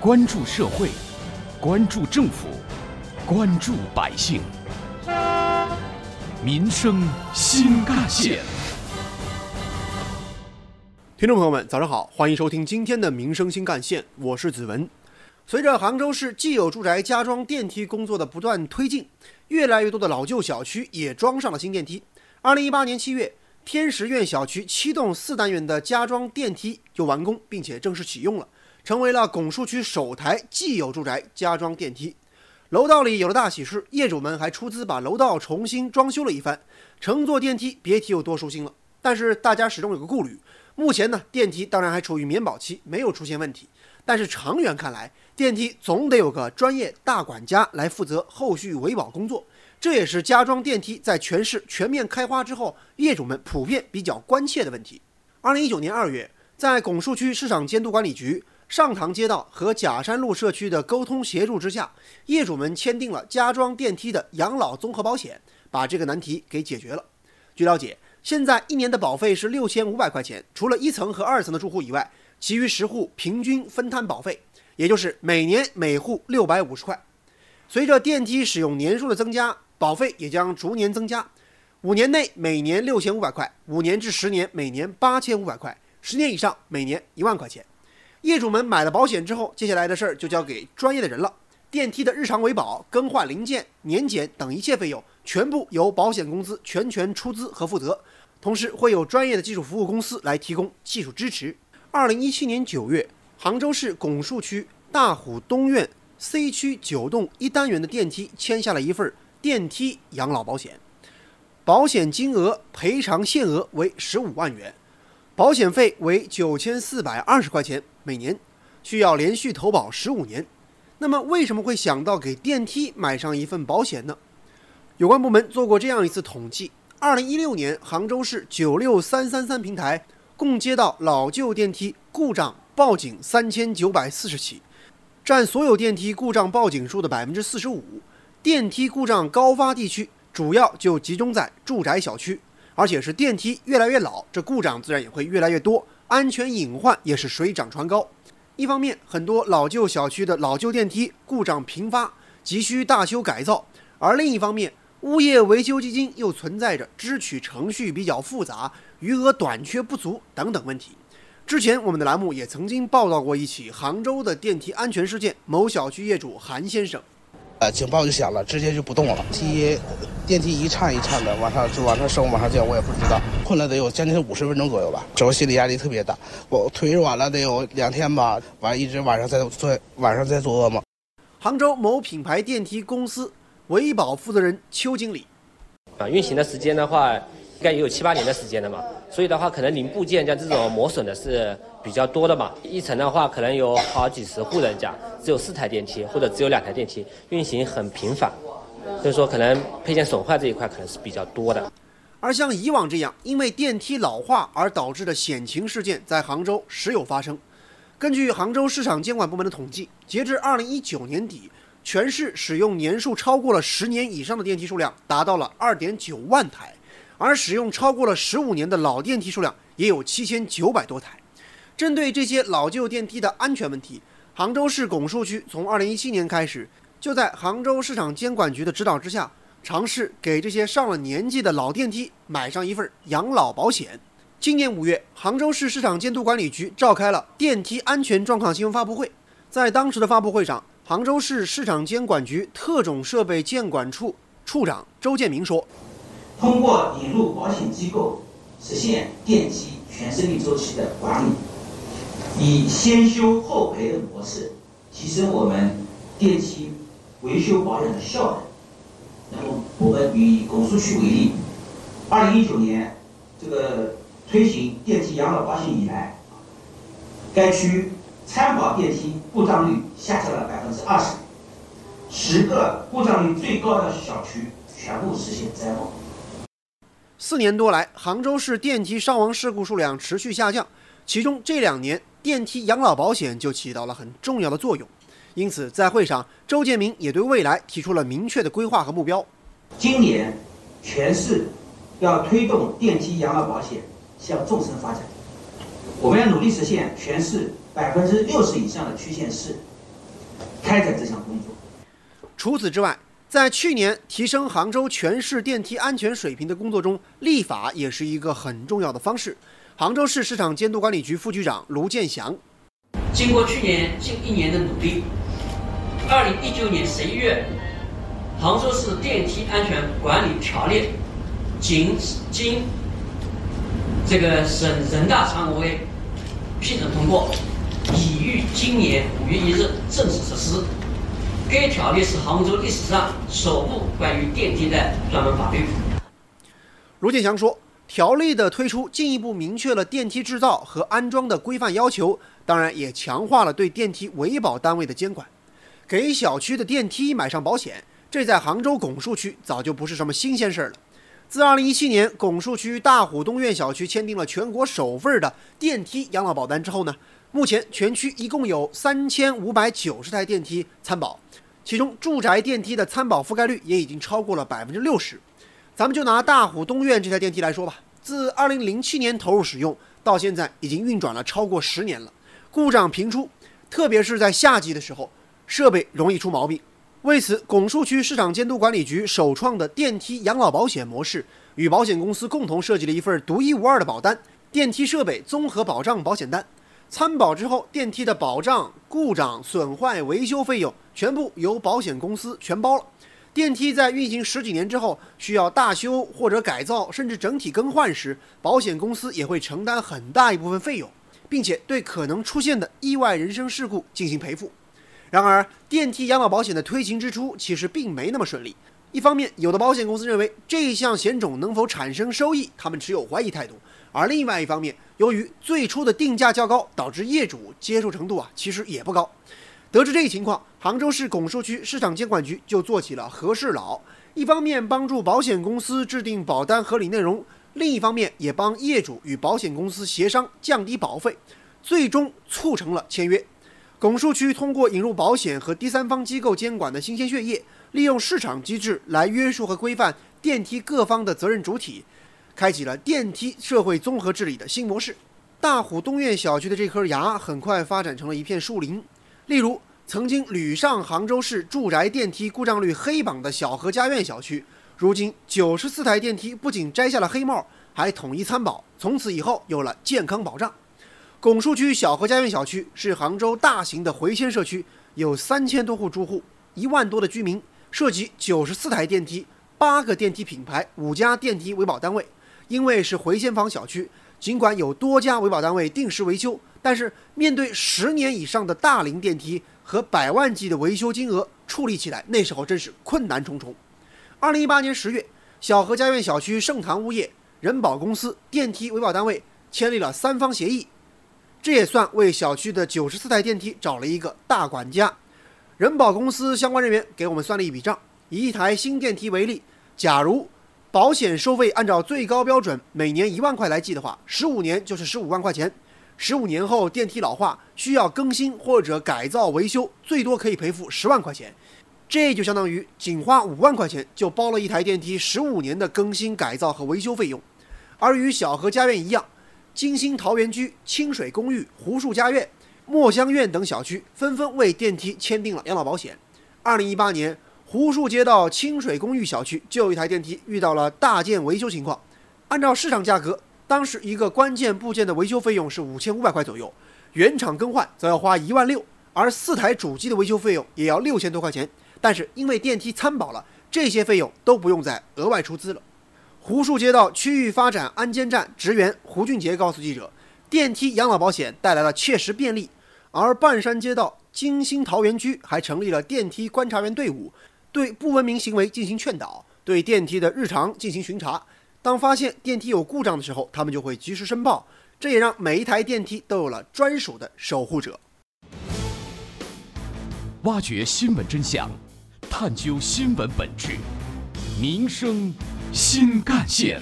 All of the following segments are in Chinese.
关注社会，关注政府，关注百姓，民生新干线。听众朋友们，早上好，欢迎收听今天的《民生新干线》，我是子文。随着杭州市既有住宅加装电梯工作的不断推进，越来越多的老旧小区也装上了新电梯。二零一八年七月。天石苑小区七栋四单元的加装电梯就完工，并且正式启用了，成为了拱墅区首台既有住宅加装电梯。楼道里有了大喜事，业主们还出资把楼道重新装修了一番。乘坐电梯别提有多舒心了。但是大家始终有个顾虑，目前呢，电梯当然还处于免保期，没有出现问题。但是长远看来，电梯总得有个专业大管家来负责后续维保工作。这也是加装电梯在全市全面开花之后，业主们普遍比较关切的问题。二零一九年二月，在拱墅区市场监督管理局上塘街道和假山路社区的沟通协助之下，业主们签订了加装电梯的养老综合保险，把这个难题给解决了。据了解，现在一年的保费是六千五百块钱，除了一层和二层的住户以外，其余十户平均分摊保费，也就是每年每户六百五十块。随着电梯使用年数的增加，保费也将逐年增加，五年内每年六千五百块，五年至十年每年八千五百块，十年以上每年一万块钱。业主们买了保险之后，接下来的事儿就交给专业的人了。电梯的日常维保、更换零件、年检等一切费用，全部由保险公司全权出资和负责，同时会有专业的技术服务公司来提供技术支持。二零一七年九月，杭州市拱墅区大虎东苑 C 区九栋一单元的电梯签下了一份。电梯养老保险，保险金额赔偿限额为十五万元，保险费为九千四百二十块钱每年，需要连续投保十五年。那么为什么会想到给电梯买上一份保险呢？有关部门做过这样一次统计：二零一六年，杭州市九六三三三平台共接到老旧电梯故障报警三千九百四十起，占所有电梯故障报警数的百分之四十五。电梯故障高发地区主要就集中在住宅小区，而且是电梯越来越老，这故障自然也会越来越多，安全隐患也是水涨船高。一方面，很多老旧小区的老旧电梯故障频发，急需大修改造；而另一方面，物业维修基金又存在着支取程序比较复杂、余额短缺不足等等问题。之前我们的栏目也曾经报道过一起杭州的电梯安全事件，某小区业主韩先生。呃，警报就响了，直接就不动了。梯电梯一颤一颤的往上就往上升，往上降，我也不知道，困了得有将近五十分钟左右吧。之后心理压力特别大，我腿软了得有两天吧，完一直晚上在做晚上在做噩梦。杭州某品牌电梯公司维保负责人邱经理，啊，运行的时间的话，应该也有七八年的时间了嘛。所以的话，可能零部件像这种磨损的是比较多的嘛。一层的话，可能有好几十户人家，只有四台电梯或者只有两台电梯，运行很频繁，所以说可能配件损坏这一块可能是比较多的。而像以往这样因为电梯老化而导致的险情事件，在杭州时有发生。根据杭州市场监管部门的统计，截至二零一九年底，全市使用年数超过了十年以上的电梯数量达到了二点九万台。而使用超过了十五年的老电梯数量也有七千九百多台。针对这些老旧电梯的安全问题，杭州市拱墅区从二零一七年开始，就在杭州市场监管局的指导之下，尝试给这些上了年纪的老电梯买上一份养老保险。今年五月，杭州市市场监督管理局召开了电梯安全状况新闻发布会。在当时的发布会上，杭州市市场监管局特种设备监管处处长周建明说。通过引入保险机构，实现电梯全生命周期的管理，以先修后赔的模式，提升我们电梯维修保养的效能。那么，我们以拱墅区为例，二零一九年这个推行电梯养老保险以来，该区参保电梯故障率下降了百分之二十，十个故障率最高的小区全部实现灾后。四年多来，杭州市电梯伤亡事故数量持续下降，其中这两年电梯养老保险就起到了很重要的作用。因此，在会上，周建明也对未来提出了明确的规划和目标。今年，全市要推动电梯养老保险向纵深发展，我们要努力实现全市百分之六十以上的区县市开展这项工作。除此之外，在去年提升杭州全市电梯安全水平的工作中，立法也是一个很重要的方式。杭州市市场监督管理局副局长卢建祥，经过去年近一年的努力，二零一九年十一月，杭州市电梯安全管理条例经经这个省人大常委会批准通过，已于今年五月一日正式实施。该条例是杭州历史上首部关于电梯的专门法律。卢建祥说，条例的推出进一步明确了电梯制造和安装的规范要求，当然也强化了对电梯维保单位的监管。给小区的电梯买上保险，这在杭州拱墅区早就不是什么新鲜事儿了。自2017年拱墅区大虎东苑小区签订了全国首份的电梯养老保单之后呢？目前全区一共有三千五百九十台电梯参保，其中住宅电梯的参保覆盖率也已经超过了百分之六十。咱们就拿大虎东苑这台电梯来说吧，自二零零七年投入使用到现在，已经运转了超过十年了，故障频出，特别是在夏季的时候，设备容易出毛病。为此，拱墅区市场监督管理局首创的电梯养老保险模式，与保险公司共同设计了一份独一无二的保单——电梯设备综合保障保险单。参保之后，电梯的保障、故障、损坏、维修费用全部由保险公司全包了。电梯在运行十几年之后，需要大修或者改造，甚至整体更换时，保险公司也会承担很大一部分费用，并且对可能出现的意外人身事故进行赔付。然而，电梯养老保险的推行之初其实并没那么顺利。一方面，有的保险公司认为这一项险种能否产生收益，他们持有怀疑态度；而另外一方面，由于最初的定价较高，导致业主接受程度啊其实也不高。得知这一情况，杭州市拱墅区市场监管局就做起了和事佬，一方面帮助保险公司制定保单合理内容，另一方面也帮业主与保险公司协商降低保费，最终促成了签约。拱墅区通过引入保险和第三方机构监管的新鲜血液，利用市场机制来约束和规范电梯各方的责任主体。开启了电梯社会综合治理的新模式。大虎东苑小区的这颗牙很快发展成了一片树林。例如，曾经屡上杭州市住宅电梯故障率黑榜的小河家苑小区，如今九十四台电梯不仅摘下了黑帽，还统一参保，从此以后有了健康保障。拱墅区小河家苑小区是杭州大型的回迁社区，有三千多户住户，一万多的居民，涉及九十四台电梯，八个电梯品牌，五家电梯维保单位。因为是回迁房小区，尽管有多家维保单位定时维修，但是面对十年以上的大龄电梯和百万计的维修金额，处理起来那时候真是困难重重。二零一八年十月，小河家苑小区盛唐物业、人保公司电梯维保单位签立了三方协议，这也算为小区的九十四台电梯找了一个大管家。人保公司相关人员给我们算了一笔账，以一台新电梯为例，假如保险收费按照最高标准每年一万块来计的话，十五年就是十五万块钱。十五年后电梯老化需要更新或者改造维修，最多可以赔付十万块钱。这就相当于仅花五万块钱就包了一台电梯十五年的更新改造和维修费用。而与小河家苑一样，金星桃源居、清水公寓、湖墅家苑、墨香苑等小区纷纷为电梯签订了养老保险。二零一八年。湖墅街道清水公寓小区就有一台电梯遇到了大件维修情况，按照市场价格，当时一个关键部件的维修费用是五千五百块左右，原厂更换则要花一万六，而四台主机的维修费用也要六千多块钱。但是因为电梯参保了，这些费用都不用再额外出资了。湖墅街道区域发展安监站职员胡俊杰告诉记者，电梯养老保险带来了切实便利，而半山街道金星桃源居还成立了电梯观察员队伍。对不文明行为进行劝导，对电梯的日常进行巡查。当发现电梯有故障的时候，他们就会及时申报。这也让每一台电梯都有了专属的守护者。挖掘新闻真相，探究新闻本质，民生新干线。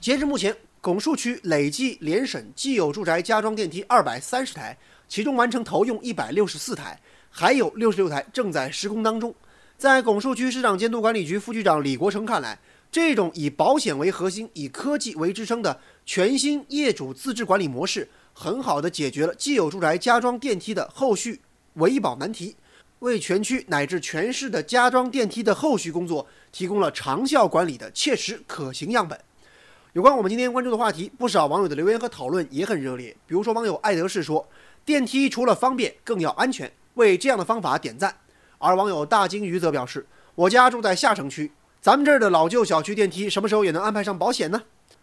截至目前，拱墅区累计联审既有住宅加装电梯二百三十台，其中完成投用一百六十四台。还有六十六台正在施工当中。在拱墅区市场监督管理局副局长李国成看来，这种以保险为核心、以科技为支撑的全新业主自治管理模式，很好的解决了既有住宅加装电梯的后续维保难题，为全区乃至全市的加装电梯的后续工作提供了长效管理的切实可行样本。有关我们今天关注的话题，不少网友的留言和讨论也很热烈。比如说，网友爱德士说：“电梯除了方便，更要安全。”为这样的方法点赞。而网友大金鱼则表示：“我家住在下城区，咱们这儿的老旧小区电梯什么时候也能安排上保险呢？”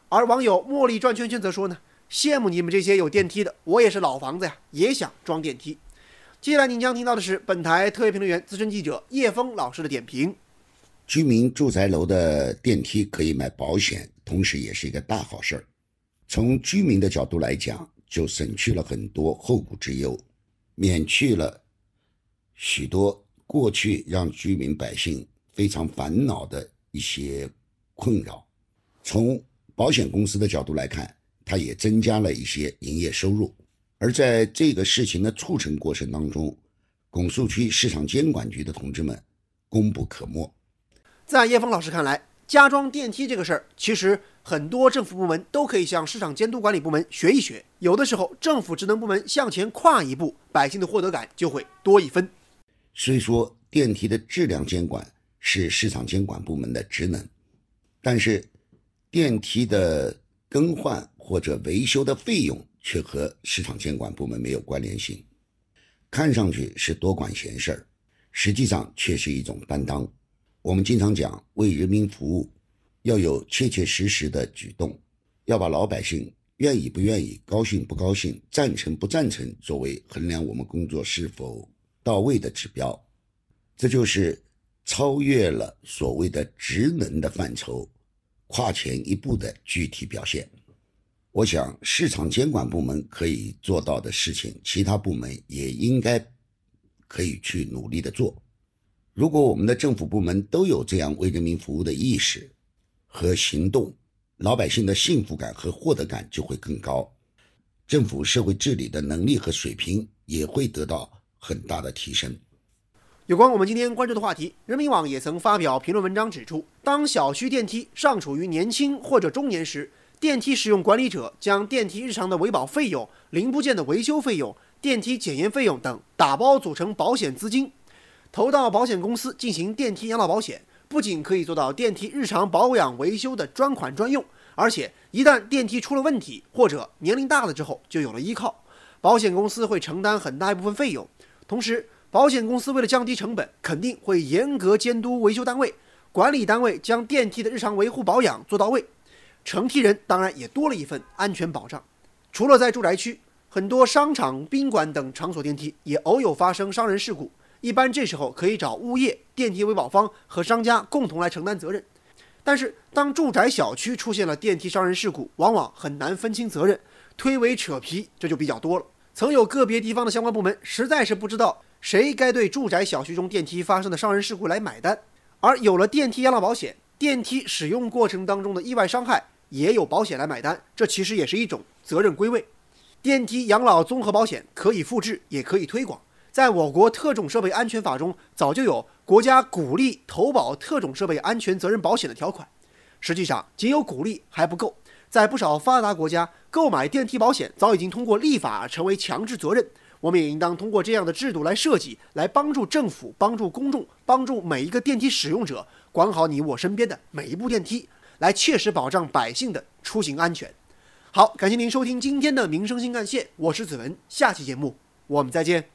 而网友茉莉转圈圈则说：“呢，羡慕你们这些有电梯的，我也是老房子呀，也想装电梯。”接下来您将听到的是本台特约评论员、资深记者叶峰老师的点评。居民住宅楼的电梯可以买保险，同时也是一个大好事儿。从居民的角度来讲，就省去了很多后顾之忧，免去了许多过去让居民百姓非常烦恼的一些困扰。从保险公司的角度来看，它也增加了一些营业收入。而在这个事情的促成过程当中，拱墅区市场监管局的同志们功不可没。在叶峰老师看来，加装电梯这个事儿，其实很多政府部门都可以向市场监督管理部门学一学。有的时候，政府职能部门向前跨一步，百姓的获得感就会多一分。虽说电梯的质量监管是市场监管部门的职能，但是电梯的更换或者维修的费用却和市场监管部门没有关联性。看上去是多管闲事儿，实际上却是一种担当。我们经常讲为人民服务，要有切切实实的举动，要把老百姓愿意不愿意、高兴不高兴、赞成不赞成作为衡量我们工作是否到位的指标。这就是超越了所谓的职能的范畴，跨前一步的具体表现。我想，市场监管部门可以做到的事情，其他部门也应该可以去努力的做。如果我们的政府部门都有这样为人民服务的意识和行动，老百姓的幸福感和获得感就会更高，政府社会治理的能力和水平也会得到很大的提升。有关我们今天关注的话题，人民网也曾发表评论文章指出，当小区电梯尚处于年轻或者中年时，电梯使用管理者将电梯日常的维保费用、零部件的维修费用、电梯检验费用等打包组成保险资金。投到保险公司进行电梯养老保险，不仅可以做到电梯日常保养维修的专款专用，而且一旦电梯出了问题或者年龄大了之后，就有了依靠，保险公司会承担很大一部分费用。同时，保险公司为了降低成本，肯定会严格监督维修单位、管理单位，将电梯的日常维护保养做到位。乘梯人当然也多了一份安全保障。除了在住宅区，很多商场、宾馆等场所电梯也偶有发生伤人事故。一般这时候可以找物业、电梯维保方和商家共同来承担责任，但是当住宅小区出现了电梯伤人事故，往往很难分清责任，推诿扯皮这就比较多了。曾有个别地方的相关部门实在是不知道谁该对住宅小区中电梯发生的伤人事故来买单，而有了电梯养老保险，电梯使用过程当中的意外伤害也有保险来买单，这其实也是一种责任归位。电梯养老综合保险可以复制，也可以推广。在我国特种设备安全法中，早就有国家鼓励投保特种设备安全责任保险的条款。实际上，仅有鼓励还不够，在不少发达国家，购买电梯保险早已经通过立法成为强制责任。我们也应当通过这样的制度来设计，来帮助政府、帮助公众、帮助每一个电梯使用者，管好你我身边的每一部电梯，来切实保障百姓的出行安全。好，感谢您收听今天的民生新干线，我是子文，下期节目我们再见。